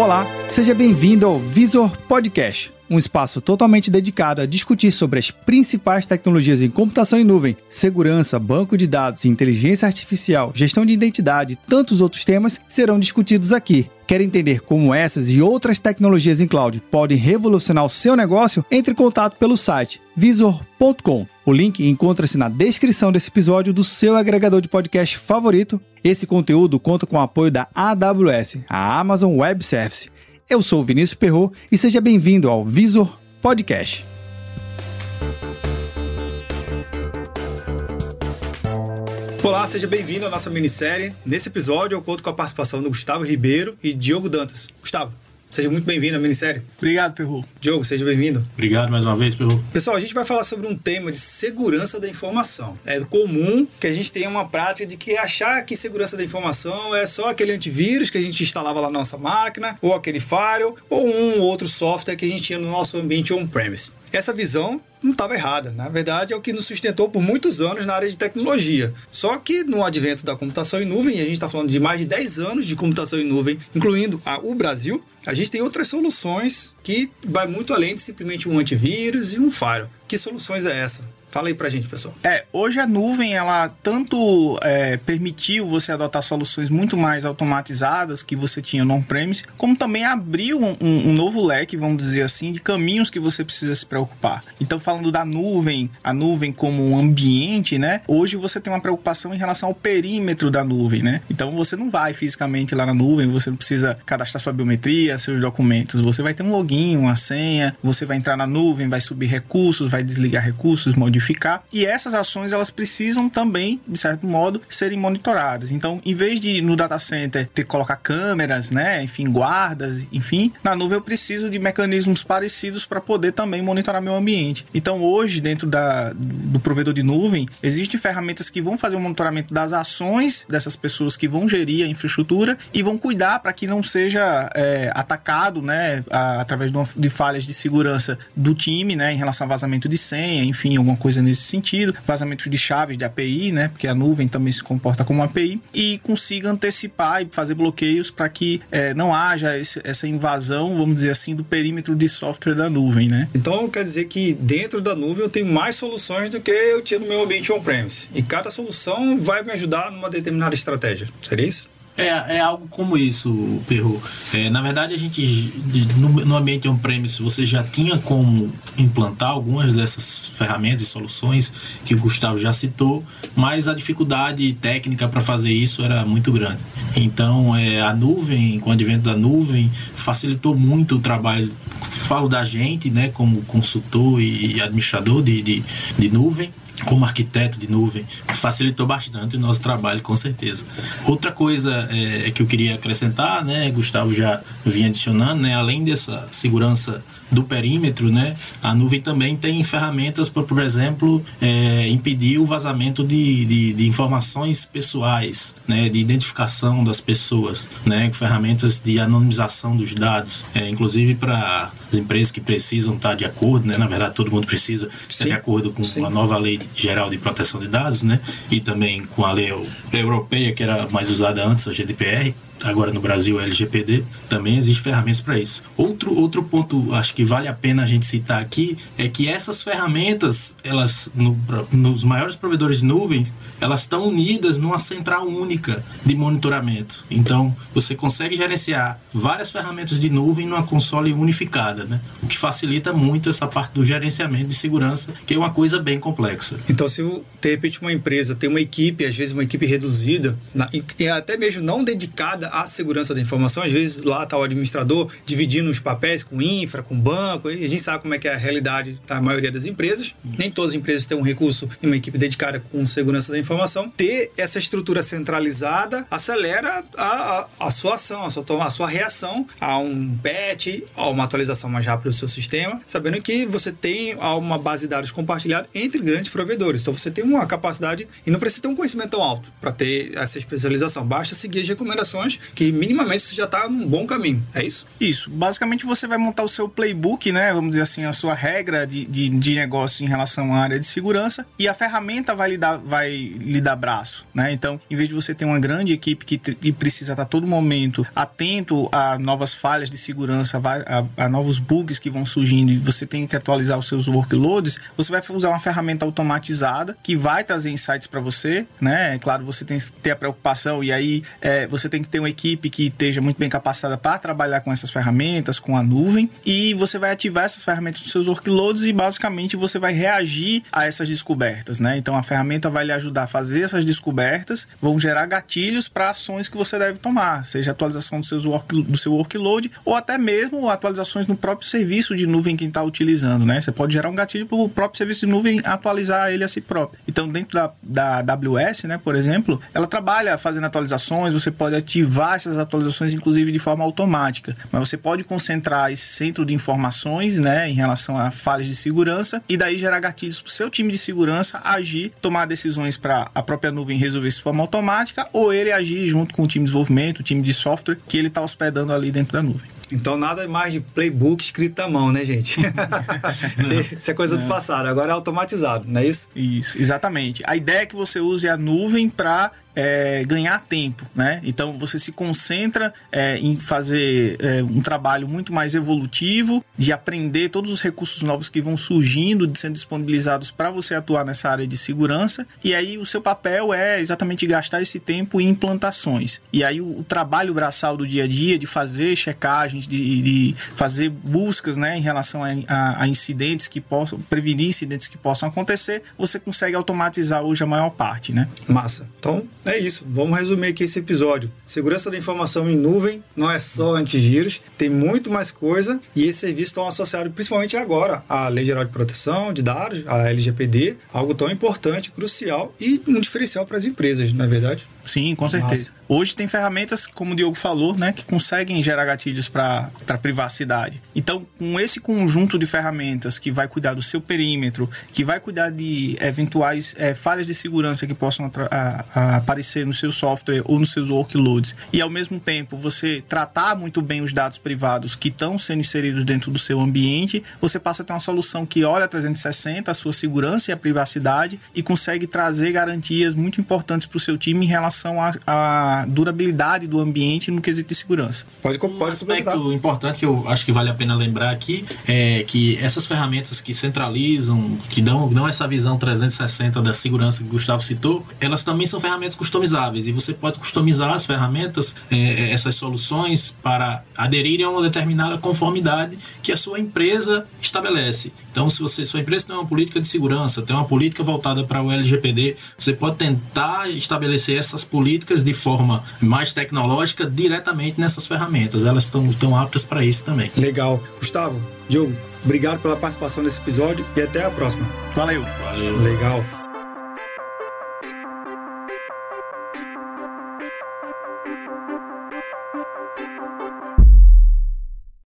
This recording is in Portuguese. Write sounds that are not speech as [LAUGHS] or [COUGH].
Olá, seja bem-vindo ao Visor Podcast, um espaço totalmente dedicado a discutir sobre as principais tecnologias em computação em nuvem, segurança, banco de dados, inteligência artificial, gestão de identidade e tantos outros temas serão discutidos aqui. Quer entender como essas e outras tecnologias em cloud podem revolucionar o seu negócio? Entre em contato pelo site visor.com. O link encontra-se na descrição desse episódio do seu agregador de podcast favorito. Esse conteúdo conta com o apoio da AWS, a Amazon Web Service. Eu sou o Vinícius Perro e seja bem-vindo ao Visor Podcast. Olá, seja bem-vindo à nossa minissérie. Nesse episódio eu conto com a participação do Gustavo Ribeiro e Diogo Dantas. Gustavo, Seja muito bem-vindo à minissérie. Obrigado, Perru. Diogo, seja bem-vindo. Obrigado mais uma vez, Perru. Pessoal, a gente vai falar sobre um tema de segurança da informação. É comum que a gente tenha uma prática de que achar que segurança da informação é só aquele antivírus que a gente instalava lá na nossa máquina, ou aquele firewall, ou um outro software que a gente tinha no nosso ambiente on-premise. Essa visão não estava errada. Na verdade, é o que nos sustentou por muitos anos na área de tecnologia. Só que no advento da computação em nuvem, e a gente está falando de mais de 10 anos de computação em nuvem, incluindo a, o Brasil, a gente tem outras soluções que vai muito além de simplesmente um antivírus e um firewall. Que soluções é essa? Fala aí pra gente, pessoal. É, hoje a nuvem, ela tanto é, permitiu você adotar soluções muito mais automatizadas que você tinha no on-premise, como também abriu um, um, novo leque, vamos dizer assim, de caminhos que você precisa se preocupar. Então, falando da nuvem, a nuvem como um ambiente, né? Hoje você tem uma preocupação em relação ao perímetro da nuvem, né? Então, você não vai fisicamente lá na nuvem, você não precisa cadastrar sua biometria, seus documentos. Você vai ter um login, uma senha, você vai entrar na nuvem, vai subir recursos, vai desligar recursos, modificar. E essas ações elas precisam também, de certo modo, serem monitoradas. Então, em vez de no data center ter que colocar câmeras, né, enfim, guardas, enfim, na nuvem eu preciso de mecanismos parecidos para poder também monitorar meu ambiente. Então, hoje, dentro da, do provedor de nuvem, existem ferramentas que vão fazer o monitoramento das ações dessas pessoas que vão gerir a infraestrutura e vão cuidar para que não seja é, atacado, né, a, através de, uma, de falhas de segurança do time, né, em relação a vazamento de senha, enfim, alguma coisa nesse sentido, vazamento de chaves de API, né? Porque a nuvem também se comporta como API e consiga antecipar e fazer bloqueios para que é, não haja esse, essa invasão, vamos dizer assim, do perímetro de software da nuvem, né? Então quer dizer que dentro da nuvem eu tenho mais soluções do que eu tinha no meu ambiente on-premise e cada solução vai me ajudar numa determinada estratégia. Seria isso? É, é algo como isso, Perro. É, na verdade, a gente, no, no ambiente on-premise, você já tinha como implantar algumas dessas ferramentas e soluções que o Gustavo já citou, mas a dificuldade técnica para fazer isso era muito grande. Então, é, a nuvem, com o advento da nuvem, facilitou muito o trabalho. Falo da gente, né, como consultor e administrador de, de, de nuvem, como arquiteto de nuvem, facilitou bastante o nosso trabalho, com certeza. Outra coisa é, que eu queria acrescentar, né, Gustavo já vinha adicionando, né, além dessa segurança do perímetro, né, a nuvem também tem ferramentas para, por exemplo, é, impedir o vazamento de, de, de, informações pessoais, né, de identificação das pessoas, né, ferramentas de anonimização dos dados, é, inclusive para as empresas que precisam estar de acordo, né, na verdade todo mundo precisa estar de acordo com Sim. a nova lei geral de proteção de dados, né, e também com a lei europeia que era mais usada antes, a GDPR, agora no Brasil LGPD, também existe ferramentas para isso. Outro, outro ponto, acho que vale a pena a gente citar aqui, é que essas ferramentas, elas, no, nos maiores provedores de nuvens, elas estão unidas numa central única de monitoramento. Então, você consegue gerenciar várias ferramentas de nuvem numa console unificada, né? O que facilita muito essa parte do gerenciamento de segurança, que é uma coisa bem complexa. Então, se de repente uma empresa tem uma equipe, às vezes uma equipe reduzida, e até mesmo não dedicada à segurança da informação, às vezes lá está o administrador dividindo os papéis com infra, com banco, e a gente sabe como é que é a realidade da maioria das empresas. Nem todas as empresas têm um recurso e uma equipe dedicada com segurança da informação informação, ter essa estrutura centralizada acelera a, a, a sua ação, a sua, a sua reação a um patch, a uma atualização mais rápida do seu sistema, sabendo que você tem uma base de dados compartilhada entre grandes provedores. Então você tem uma capacidade e não precisa ter um conhecimento tão alto para ter essa especialização. Basta seguir as recomendações que minimamente você já está num bom caminho. É isso? Isso. Basicamente você vai montar o seu playbook, né? Vamos dizer assim, a sua regra de, de, de negócio em relação à área de segurança e a ferramenta vai lhe dar, vai lhe dar braço, né? Então, em vez de você ter uma grande equipe que, precisa estar todo momento atento a novas falhas de segurança, a, a, a novos bugs que vão surgindo e você tem que atualizar os seus workloads, você vai usar uma ferramenta automatizada que vai trazer insights para você, né? É claro, você tem que ter a preocupação e aí é, você tem que ter uma equipe que esteja muito bem capacitada para trabalhar com essas ferramentas, com a nuvem, e você vai ativar essas ferramentas nos seus workloads e basicamente você vai reagir a essas descobertas, né? Então a ferramenta vai lhe ajudar a fazer essas descobertas, vão gerar gatilhos para ações que você deve tomar, seja atualização do, seus work, do seu workload ou até mesmo atualizações no próprio serviço de nuvem que está utilizando, né? Você pode gerar um gatilho para o próprio serviço de nuvem atualizar ele a si próprio. Então dentro da, da AWS, né, por exemplo, ela trabalha fazendo atualizações, você pode ativar essas atualizações inclusive de forma automática, mas você pode concentrar esse centro de informações, né, em relação a falhas de segurança e daí gerar gatilhos para o seu time de segurança agir, tomar decisões para a própria nuvem resolver isso de forma automática ou ele agir junto com o time de desenvolvimento, o time de software que ele está hospedando ali dentro da nuvem. Então nada mais de playbook escrito à mão, né, gente? [LAUGHS] isso é coisa do passado, agora é automatizado, não é isso? Isso, exatamente. A ideia é que você use a nuvem para é, ganhar tempo, né? Então você se concentra é, em fazer é, um trabalho muito mais evolutivo, de aprender todos os recursos novos que vão surgindo, sendo disponibilizados para você atuar nessa área de segurança. E aí o seu papel é exatamente gastar esse tempo em implantações. E aí o, o trabalho braçal do dia a dia, de fazer checagens, de, de fazer buscas, né, em relação a, a, a incidentes que possam prevenir incidentes que possam acontecer, você consegue automatizar hoje a maior parte, né? Massa. Então é isso. Vamos resumir aqui esse episódio. Segurança da informação em nuvem não é só antivírus, tem muito mais coisa e esses serviços estão associados principalmente agora à Lei Geral de Proteção de Dados, a LGPD, algo tão importante, crucial e um diferencial para as empresas, não é verdade? Sim, com certeza. Nossa. Hoje tem ferramentas, como o Diogo falou, né, que conseguem gerar gatilhos para privacidade. Então, com esse conjunto de ferramentas que vai cuidar do seu perímetro, que vai cuidar de eventuais é, falhas de segurança que possam a, a aparecer no seu software ou nos seus workloads, e ao mesmo tempo você tratar muito bem os dados privados que estão sendo inseridos dentro do seu ambiente, você passa a ter uma solução que olha 360 a sua segurança e a privacidade e consegue trazer garantias muito importantes para o seu time em relação à durabilidade do ambiente no quesito de segurança. Pode, pode um aspecto importante que eu acho que vale a pena lembrar aqui é que essas ferramentas que centralizam, que dão, dão essa visão 360 da segurança que o Gustavo citou, elas também são ferramentas customizáveis e você pode customizar as ferramentas, é, é, essas soluções para aderirem a uma determinada conformidade que a sua empresa estabelece. Então, se você sua empresa tem uma política de segurança, tem uma política voltada para o LGPD, você pode tentar estabelecer essas políticas de forma mais tecnológica diretamente nessas ferramentas. Elas estão, estão aptas para isso também. Legal. Gustavo, Diogo, obrigado pela participação nesse episódio e até a próxima. Valeu. Valeu. Legal.